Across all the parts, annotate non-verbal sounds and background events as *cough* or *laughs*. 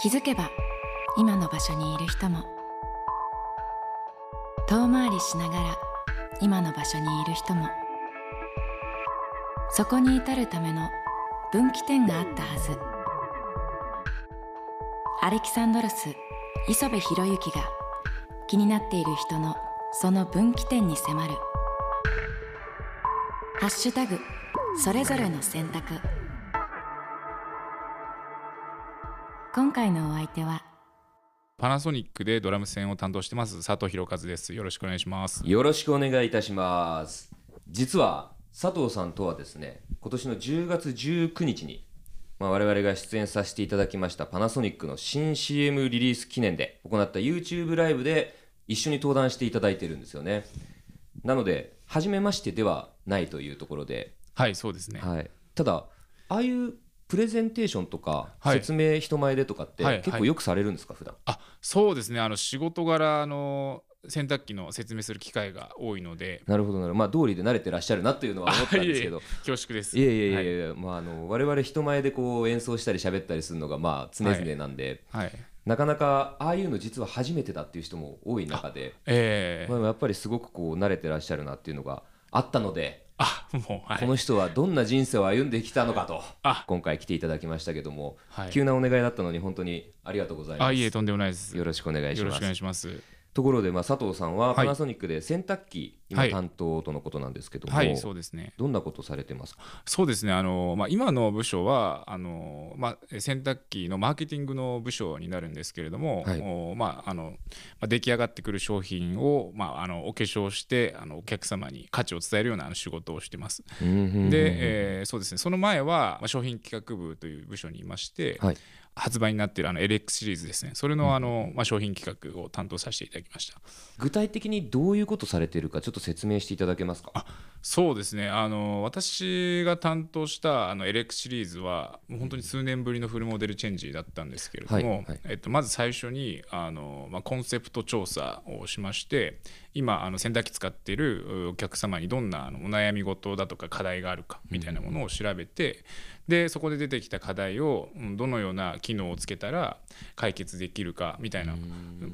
気づけば今の場所にいる人も。遠回りしながら今の場所にいる人も。そこに至るための分岐点があったはず。アレキサンドロス磯部博之が気になっている人のその分岐点に迫る「ハッシュタグそれぞれの選択」今回のお相手はパナソニックでドラム線を担当してます佐藤博和です。よろしくお願いします。よろしくお願いいたします。実は佐藤さんとはですね、今年の10月19日に、まあ、我々が出演させていただきましたパナソニックの新 CM リリース記念で行った YouTube ライブで一緒に登壇していただいてるんですよね。なので、初めましてではないというところで、はい、そうですね。はい、ただ、ああいうプレゼンテーションとか、はい。説明人前でとかって、はい結構よくされるんですか、普段？あ、そうですね。あの仕事柄あの洗濯機の説明する機会が多いので、なるほどなるほど、まあ、通りで慣れてらっしゃるなっていうのは思ったんですけど。恐縮です。いやいやいやはい。や、まあ、あの我々人前でこう演奏したり喋ったりするのがまあ常々なんで、はい。なかなかああいうの実は初めてだっていう人も多い中で、えーまあ、やっぱりすごくこう慣れてらっしゃるなっていうのがあったので、あ、もうはい。この人はどんな人生を歩んできたのかとあ今回来ていただきましたけども、はい急なお願いだったのに本当にありがとうございます。あ、いえとんでもないです。よろしくお願いしますよろしくお願い。します。ところで、まあ、佐藤さんははいパナソニックで洗濯機今はい担当とのことなんですけども、はい、そうですね。どんなことされてますか？そうですね。あのまあ今の部署はあのまあ洗濯機のマーケティングの部署になるんですけれども、はいおまああのまあ出来上がってくる商品をまああのお化粧してあのお客様に価値を伝えるようなあの仕事をしてます。で、えーそうですね。その前はまあ商品企画部という部署にいまして、はい発売になっているあの LX シリーズですね。それのあのまあ商品企画を担当させていただきました。具体的にどういうことされているかちょっと説明していただけますか？そうですねあの私が担当したあの LX シリーズはもう本当に数年ぶりのフルモデルチェンジだったんですけれども、はいはいえっと、まず最初にあの、まあ、コンセプト調査をしまして今あの洗濯機使っているうお客様にどんなあのお悩み事だとか課題があるかみたいなものを調べて、でそこで出てきた課題をうんどのような機能をつけたら解決できるかみたいな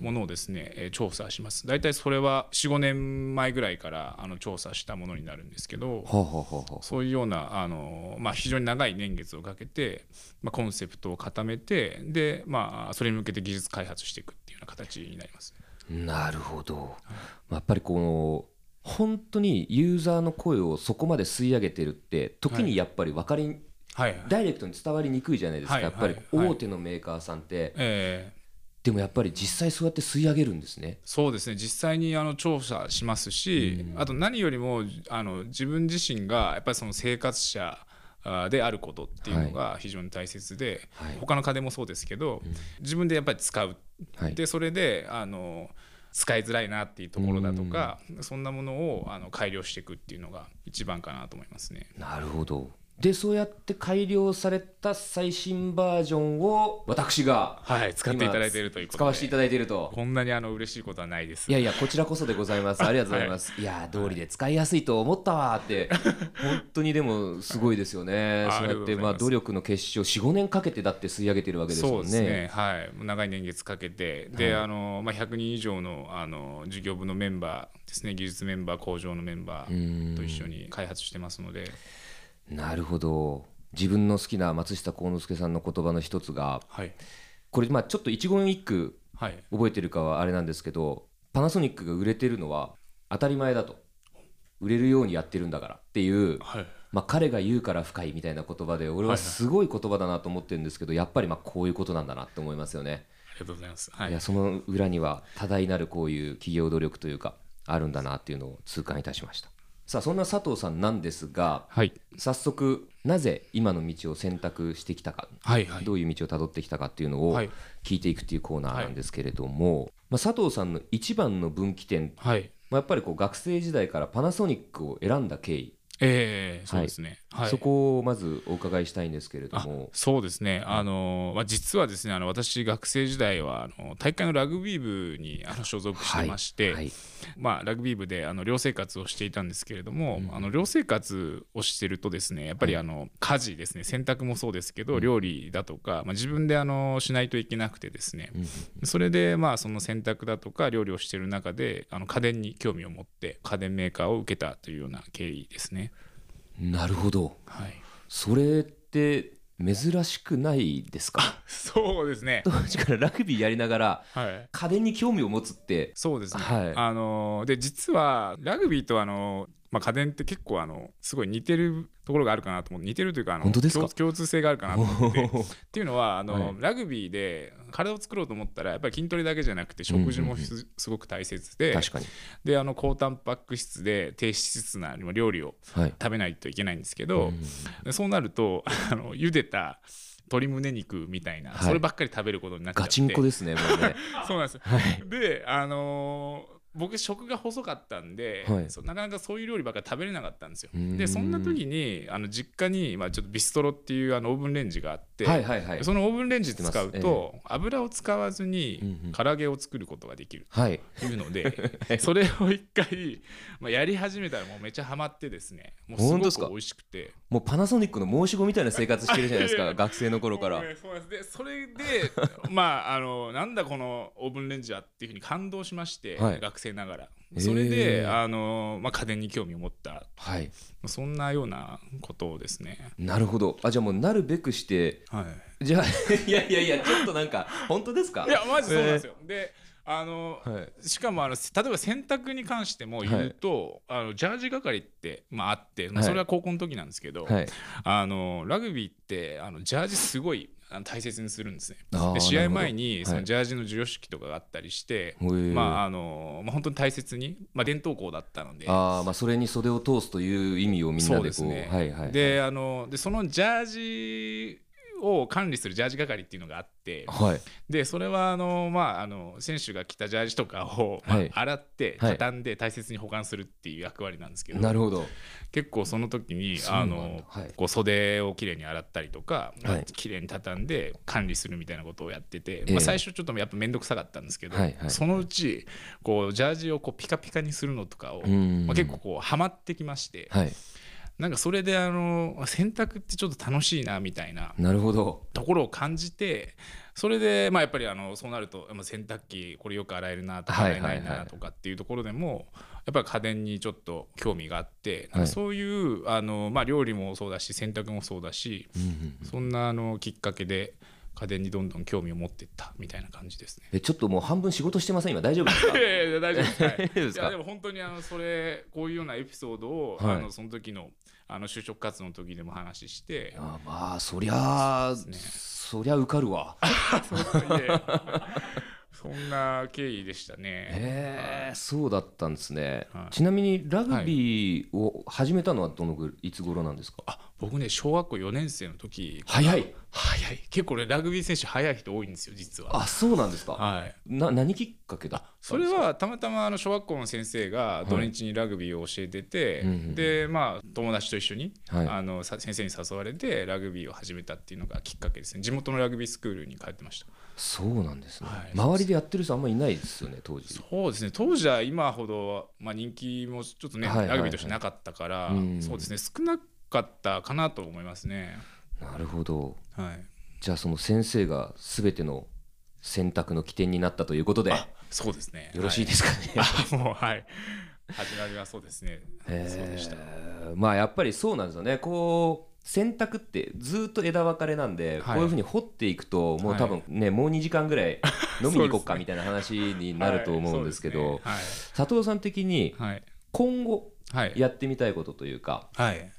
ものをですね、えー調査します。大体それは45年前ぐらいからあの調査したものになるんですけどそういうようなあの、まあ、非常に長い年月をかけて、まあ、コンセプトを固めてで、まあ、それに向けて技術開発していくっていうような形になります。なるほど。やっぱりこの本当にユーザーの声をそこまで吸い上げてるって時にやっぱり分かり、はい、ダイレクトに伝わりにくいじゃないですか、はいやっぱりはい。大手のメーカーさんって、えーでもやっぱり実際そうやって吸い上げるんですね。そうですね。実際にあの調査しますし、あと何よりもあの自分自身がやっぱりその生活者あであることっていうのが非常に大切で、はい。他の家電もそうですけど、自分でやっぱり使う、はい。でそれであの使いづらいなっていうところだとか、そんなものをあの改良していくっていうのが一番かなと思いますね。なるほどでそうやって改良された最新バージョンを私がはい使っていただいているということで使わせていただいているとこんなにあの嬉しいことはないです。いやいや、こちらこそでございます。*laughs* ありがとうございます。い、や、通りで使いやすいと思ったわって、本当にでもすごいですよね。あそうやって、まあ、努力の結晶、4、5年かけてだって吸い上げてるわけですそもね。うんですね、はい、長い年月かけて、であのまあ、100人以上のあの事業部のメンバーですね、技術メンバー、工場のメンバーと一緒に開発してますので、なるほど。自分の好きな松下幸之助さんの言葉の一つが、はい、これ、まあ、ちょっと一言一句はい、覚えてるかはあれなんですけど、パナソニックが売れてるのは当たり前だと。売れるようにやってるんだからっていう、はい、まあ、彼が言うから深いみたいな言葉で俺はすごい言葉だなと思ってるんですけどやっぱりまあこういうことなんだなって思いますよね。ありがとうございます。はいいや、その裏には多大なるこういう企業努力というかあるんだなっていうのを痛感いたしました。さあそんな佐藤さんなんですがはい、早早速なぜ今の道を選択してきたか、はい、はい、どういう道をたどってきたかっていうのをはい。聞いていくっていうコーナーなんですけれども、まあ、佐藤さんの一番の分岐点、はい、まあ、やっぱりこう学生時代からパナソニックを選んだ経緯えー、そうですね。はい。そこをまずお伺いしたいんですけれどあもそうですね、あのまあ、実はですねあの私学生時代はあの大会のラグビー部にあの所属してまして、はい。まあ、ラグビー部であの寮生活をしていたんですけれども、あの寮生活をしてるとですねやっぱりあの家事ですね。洗濯もそうですけど、料理だとか、まあ、自分であのしないといけなくてですね、それでまあその洗濯だとか料理をしてる中であの家電に興味を持って家電メーカーを受けたというような経緯ですね。なるほど。はい、それって珍しくないですか？そうですね、当時からラグビーやりながらはい。家電に興味を持つって。そうですね、はい。あので実はラグビーとあの、まあ、家電って結構あのすごい似てるところがあるかなと思って似てるというかあの共共通性があるかなと思って。てっていうのはあの、はい。ラグビーで体を作ろうと思ったらやっぱり筋トレだけじゃなくて食事もす,、すごく大切で確かに。であの高タンパク質で低脂質な料理をはい。食べないといけないんですけど、でそうなるとあの茹でた鶏胸肉みたいな、はい。そればっかり食べることになっちゃって。ガチンコですねもうね。*laughs* そうなんです。よ。はい。で、あのー僕食が細かったんで、はい。なかなかそういう料理ばっかり食べれなかったんですよ。でそんな時にあの実家に、まあ、ちょっとビストロっていうあのオーブンレンジがあって、はいはいはい。そのオーブンレンジ使う知ってと、油を使わずうんにうん唐揚げを作ることができるはいというので、*laughs* それを一回、まあ、やり始めたらもうめっちゃハマってですねもうすごく美味しくて。もうパナソニックの申し子みたいな生活してるじゃないですか *laughs* 学生の頃から。そうでそれでまああのなんだこのオーブンレンジはっていうふうに感動しまして、はい。学生ながら。それで、あのまあ、家電に興味を持った。はい。そんなようなことをですね。なるほど。あじゃあもうなるべくして。はい。じゃあ *laughs* いやいやいやちょっとなんか本当ですか？いやマジそうなんですよ、であの、はい。しかもあの例えば洗濯に関しても言うと、あのジャージ係って、まあ、あって、まあ、はい。それは高校の時なんですけど、はい。あのラグビーってあのジャージすごい大切にするんですね。で試合前にそのジャージの授与式とかがあったりして、へー。まああのまあ、本当に大切に、まあ、伝統校だったので。ああまあそれに袖を通すという意味をみんなそうでこうですね、はいはい。であのでそのジャージを管理するジャージ係っていうのがあってはい。でそれはあの、まあ、あの選手が着たジャージとかを、まあはい。洗ってはい。畳んで大切に保管するっていう役割なんですけど、なるほど。結構その時にあの、はい。こう袖をきれいに洗ったりとか、まあはいきれいに畳んで管理するみたいなことをやってて、ええ。まあ、最初ちょっとやっぱ面倒くさかったんですけど、そのうちこうジャージをこうピカピカにするのとかを、うん。まあ、結構こうハマってきまして、はいなんかそれであの洗濯ってちょっと楽しいなみたいななるほど。ところを感じてそれでまあやっぱりあのそうなるとまあ洗濯機これよく洗えるなとかはい洗えないないとかっていうところでもやっぱり家電にちょっと興味があってはい。そういうあのまあ料理もそうだし洗濯もそうだしそんなあのきっかけで家電にどんどん興味を持っていったみたいな感じですね。えちょっともう半分仕事してません？今？大丈夫ですか？*laughs* いやいや大丈夫です。はい。*laughs* いやでも本当にあのそれこういうようなエピソードを、はい。あのその時のあの就職活動の時でも話して、あまあそりゃあそね。そりゃ受かるわ。そんな経緯でしたね。へえそうだったんですね、はい。ちなみにラグビーを始めたのはどのぐいつ頃なんですか、あ僕ね小学校4年生の時早い。早い。結構ねラグビー選手早い人多いんですよ実は。あそうなんですか、はい、な何きっかけだそれはたまたまあの小学校の先生が土日にラグビーを教えてて、うんうんでまあ友達と一緒に、はい。あのさ先生に誘われてラグビーを始めたっていうのがきっかけですね。地元のラグビースクールに通ってました。そうなんですね、はい。周りでやってる人あんまりいないですよね当時。そうですね。当時は今ほど、まあ、人気もちょっとね、はいはいはい。ラグビーとしてなかったから、うん。そうですね。少なかったかなと思いますね。なるほど。はい。じゃあその先生が全ての選択の起点になったということで。そうですね。ろしいですかね、あもうはい。始まりはそうですね。へそうでした。ーまあやっぱりそうなんですよね。こう選択ってずっと枝分かれなんで、はい。こういうふうに掘っていくともう多分ね、もう2時間ぐらい *laughs* 飲みに行こうかみたいな話になると思うんですけど、はい。佐藤さん的にはい。今後はい。やってみたいことというか、はい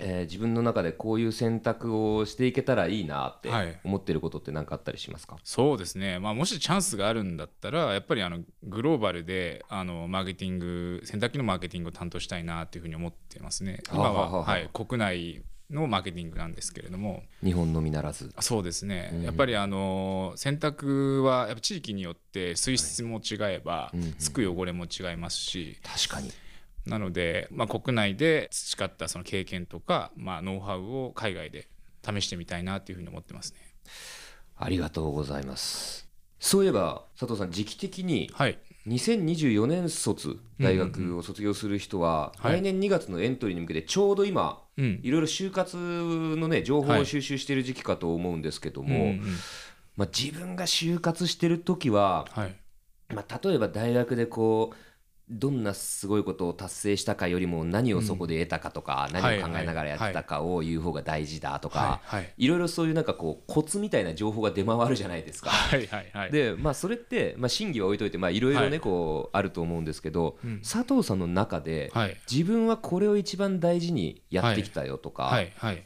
えー自分の中でこういう選択をしていけたらいいなってはい。思ってることって何かあったりしますか、そうですね、まあ、もしチャンスがあるんだったらやっぱりあのグローバルであのマーケティング洗濯機のマーケティングを担当したいなっていうふうに思ってますね。今ははい、国内のマーケティングなんですけれども。日本のみならず。そうですね、うん。やっぱりあの洗濯はやっぱ地域によって水質も違えば、うんうんつく汚れも違いますし。確かになので、まあ、国内で培ったその経験とか、まあ、ノウハウを海外で試してみたいなというふうに思ってますね。ありがとうございます。そういえば佐藤さん時期的にはい、2024年卒大学を卒業する人ははい。来年2月のエントリーに向けてちょうど今うん。いろいろ就活のね情報を収集している時期かと思うんですけども、まあ、自分が就活してる時は、はい。まあ、例えば大学でこうどんなすごいことを達成したかよりも何をそこで得たかとか、何を考えながらやってたかを言う方が大事だとか、はいろいろそういうなんかこうコツみたいな情報が出回るじゃないですか。でまあそれって、まあ、真偽は置いといてまあいろいろはい。ねこうあると思うんですけど、うん。佐藤さんの中ではい。自分はこれを一番大事にやってきたよとか、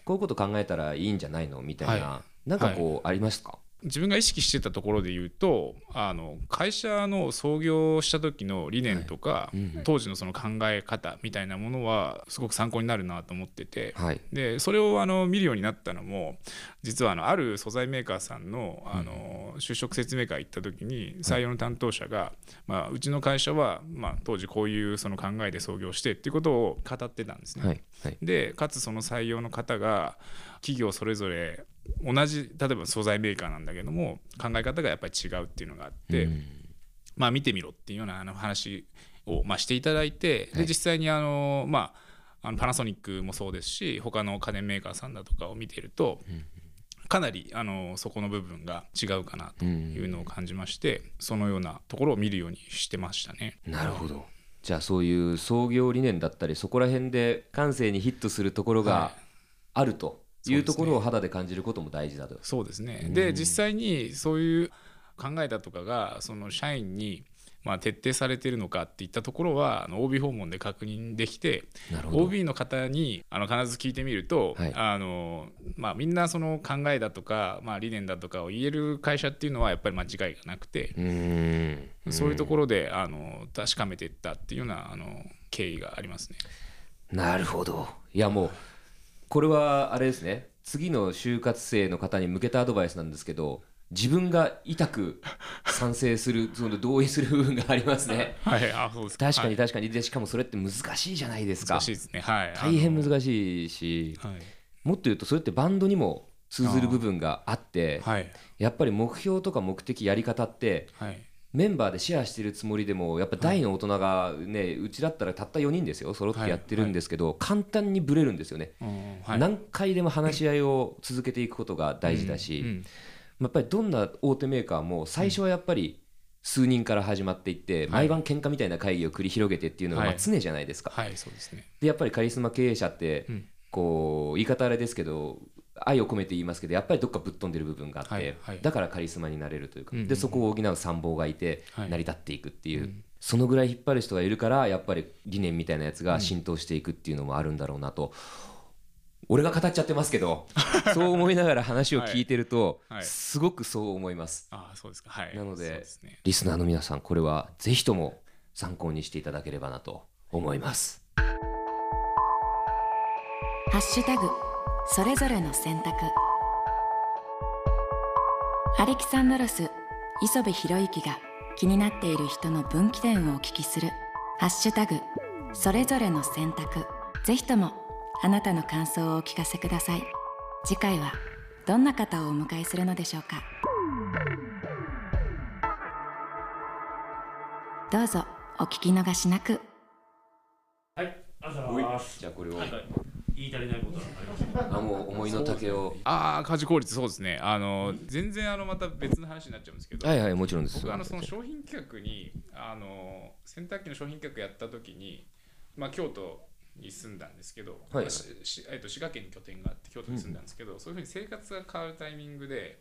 こういうこと考えたらいいんじゃないの？みたいな、はなんかこうありますか、自分が意識してたところで言うとあの会社の創業した時の理念とか、うん当時のその考え方みたいなものはすごく参考になるなと思ってて、はい。でそれをあの見るようになったのも実はあのある素材メーカーさんのあの就職説明会行った時に採用の担当者が、まあ、うちの会社は、まあ、当時こういうその考えで創業してっていうことを語ってたんですね。はい。はい。でかつその採用の方が企業それぞれ同じ例えば素材メーカーなんだけども考え方がやっぱり違うっていうのがあって、うん。まあ見てみろっていうようなあの話をまあしていただいてはい。で実際にあのまああのパナソニックもそうですし他の家電メーカーさんだとかを見ているとかなりあのそこの部分が違うかなというのを感じましてそのようなところを見るようにしてましたね。なるほど。じゃあそういう創業理念だったりそこら辺で感性にヒットするところがはあると。いうところを肌で感じることも大事だと。そうですね。で実際にそういう考えだとかがその社員にまあ徹底されているのかっていったところはあの OB 訪問で確認できて OB の方にあの必ず聞いてみると、はい。あのまあ、みんなその考えだとか、まあ、理念だとかを言える会社っていうのはやっぱり間違いがなくて、うーん。そういうところであの確かめていったっていうようなあの経緯がありますね。なるほど。いやもうこれはあれですね。次の就活生の方に向けたアドバイスなんですけど自分が痛く賛成するその同意する部分がありますね。*laughs* はい、あそうです確かにはい。確かに。でしかもそれって難しいじゃないですか。難しいですね。はい、大変い、難しいしはい。もっと言うとそれってバンドにも通ずる部分があってはい。やっぱり目標とか目的やり方ってはいメンバーでシェアしてるつもりでもやっぱ大の大人がねうちだったらたった4人ですよ。揃ってやってるんですけど簡単にブレるんですよね。うんはい。何回でも話し合いを続けていくことが大事だし、うん。やっぱりどんな大手メーカーも最初はやっぱり数人から始まっていって、毎晩喧嘩みたいな会議を繰り広げてっていうのが常じゃないですか。はいそうですね。でやっぱりカリスマ経営者って、うん。こう言い方あれですけど愛を込めて言いますけどやっぱりどっかぶっ飛んでる部分があって、はいはい。だからカリスマになれるというか、うんうん。うんでそこを補う参謀がいてはい。成り立っていくっていう、うん。そのぐらい引っ張る人がいるからやっぱり理念みたいなやつが浸透していくっていうのもあるんだろうなと。俺が語っちゃってますけど *laughs* そう思いながら話を聞いてると、はい。はい。すごくそう思います。ああそうですか。はい。なので。リスナーの皆さんこれはぜひとも参考にしていただければなと思います。ハッシュタグそれぞれの選択。アレキサンドロス磯部博之が気になっている人の分岐点をお聞きするハッシュタグそれぞれの選択。ぜひともあなたの感想をお聞かせください。次回はどんな方をお迎えするのでしょうか。どうぞお聞き逃しなく。はい、ありがとうございます。じゃあこれを、はいはい、言い足りないことはありません。あもう思いの丈を。ああ家事効率そうですね。あの全然あのまた別の話になっちゃうんですけど、はいはいもちろんです。僕あのその商品企画にあの洗濯機の商品企画やった時に、まあ、京都に住んだんですけど、はいししえっと滋賀県に拠点があって京都に住んだんですけど、そういうふうに生活が変わるタイミングで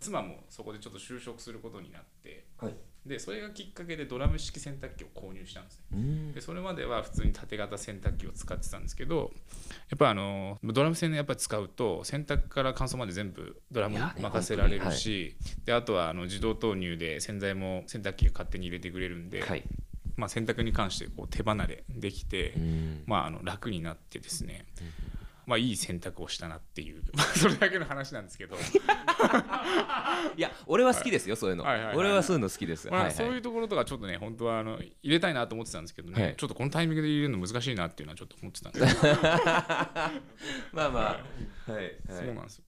妻もそこでちょっと就職することになってはいでそれがきっかけでドラム式洗濯機を購入したんですね。うん。でそれまでは普通に縦型洗濯機を使ってたんですけどやっぱあのドラム洗やっぱり使うと洗濯から乾燥まで全部ドラム任せられるし、であとはあの自動投入で洗剤も洗濯機が勝手に入れてくれるんで、はい。まあ、洗濯に関してこう手離れできて、うん。まあ、あの楽になってですね、まあいい選択をしたなっていう *laughs* まあそれだけの話なんですけど、いや俺は好きですよそういうの。はいはいはい俺はそういうの好きです。まあ、はいそういうはいところとかちょっとね本当はあの入れたいなと思ってたんですけどね、はい。ちょっとこのタイミングで入れるの難しいなっていうのはちょっと思ってたんで、*laughs* まあまあ。はい。はい。そうなんですよ